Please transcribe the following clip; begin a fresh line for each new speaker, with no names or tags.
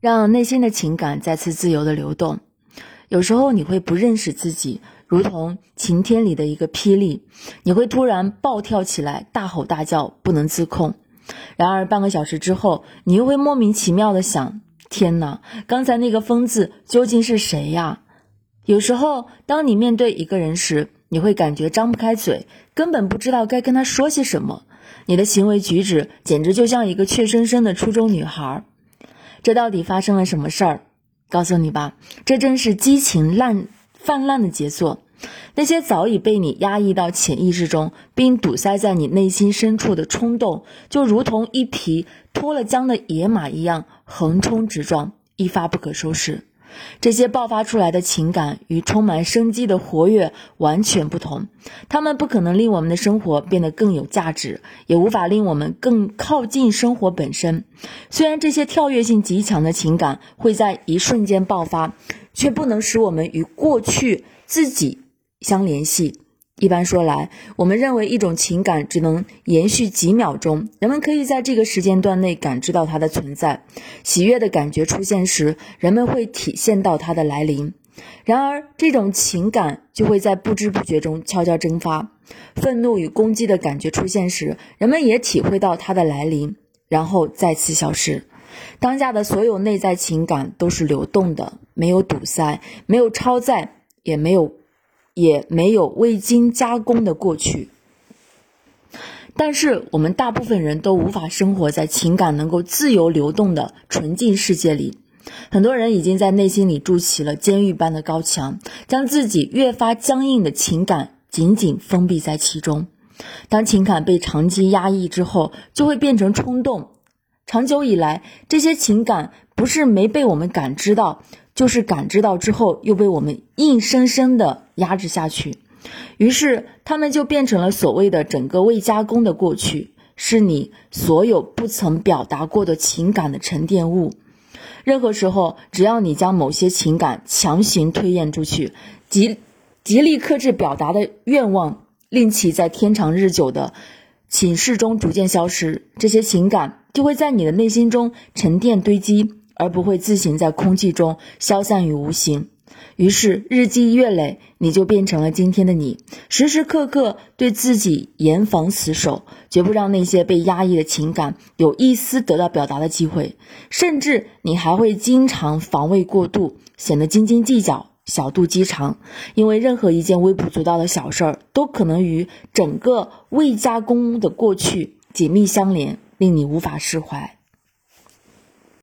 让内心的情感再次自由的流动。有时候你会不认识自己，如同晴天里的一个霹雳，你会突然暴跳起来，大吼大叫，不能自控。然而半个小时之后，你又会莫名其妙的想：天哪，刚才那个疯子究竟是谁呀？有时候，当你面对一个人时，你会感觉张不开嘴，根本不知道该跟他说些什么。你的行为举止简直就像一个怯生生的初中女孩。这到底发生了什么事儿？告诉你吧，这正是激情滥泛滥的杰作。那些早已被你压抑到潜意识中，并堵塞在你内心深处的冲动，就如同一匹脱了缰的野马一样横冲直撞，一发不可收拾。这些爆发出来的情感与充满生机的活跃完全不同，它们不可能令我们的生活变得更有价值，也无法令我们更靠近生活本身。虽然这些跳跃性极强的情感会在一瞬间爆发，却不能使我们与过去自己相联系。一般说来，我们认为一种情感只能延续几秒钟，人们可以在这个时间段内感知到它的存在。喜悦的感觉出现时，人们会体现到它的来临。然而，这种情感就会在不知不觉中悄悄蒸发。愤怒与攻击的感觉出现时，人们也体会到它的来临，然后再次消失。当下的所有内在情感都是流动的，没有堵塞，没有超载，也没有。也没有未经加工的过去，但是我们大部分人都无法生活在情感能够自由流动的纯净世界里。很多人已经在内心里筑起了监狱般的高墙，将自己越发僵硬的情感紧紧封闭在其中。当情感被长期压抑之后，就会变成冲动。长久以来，这些情感不是没被我们感知到。就是感知到之后，又被我们硬生生的压制下去，于是他们就变成了所谓的整个未加工的过去，是你所有不曾表达过的情感的沉淀物。任何时候，只要你将某些情感强行推演出去，极极力克制表达的愿望，令其在天长日久的寝室中逐渐消失，这些情感就会在你的内心中沉淀堆积。而不会自行在空气中消散于无形。于是日积月累，你就变成了今天的你，时时刻刻对自己严防死守，绝不让那些被压抑的情感有一丝得到表达的机会。甚至你还会经常防卫过度，显得斤斤计较、小肚鸡肠，因为任何一件微不足道的小事儿，都可能与整个未加工的过去紧密相连，令你无法释怀。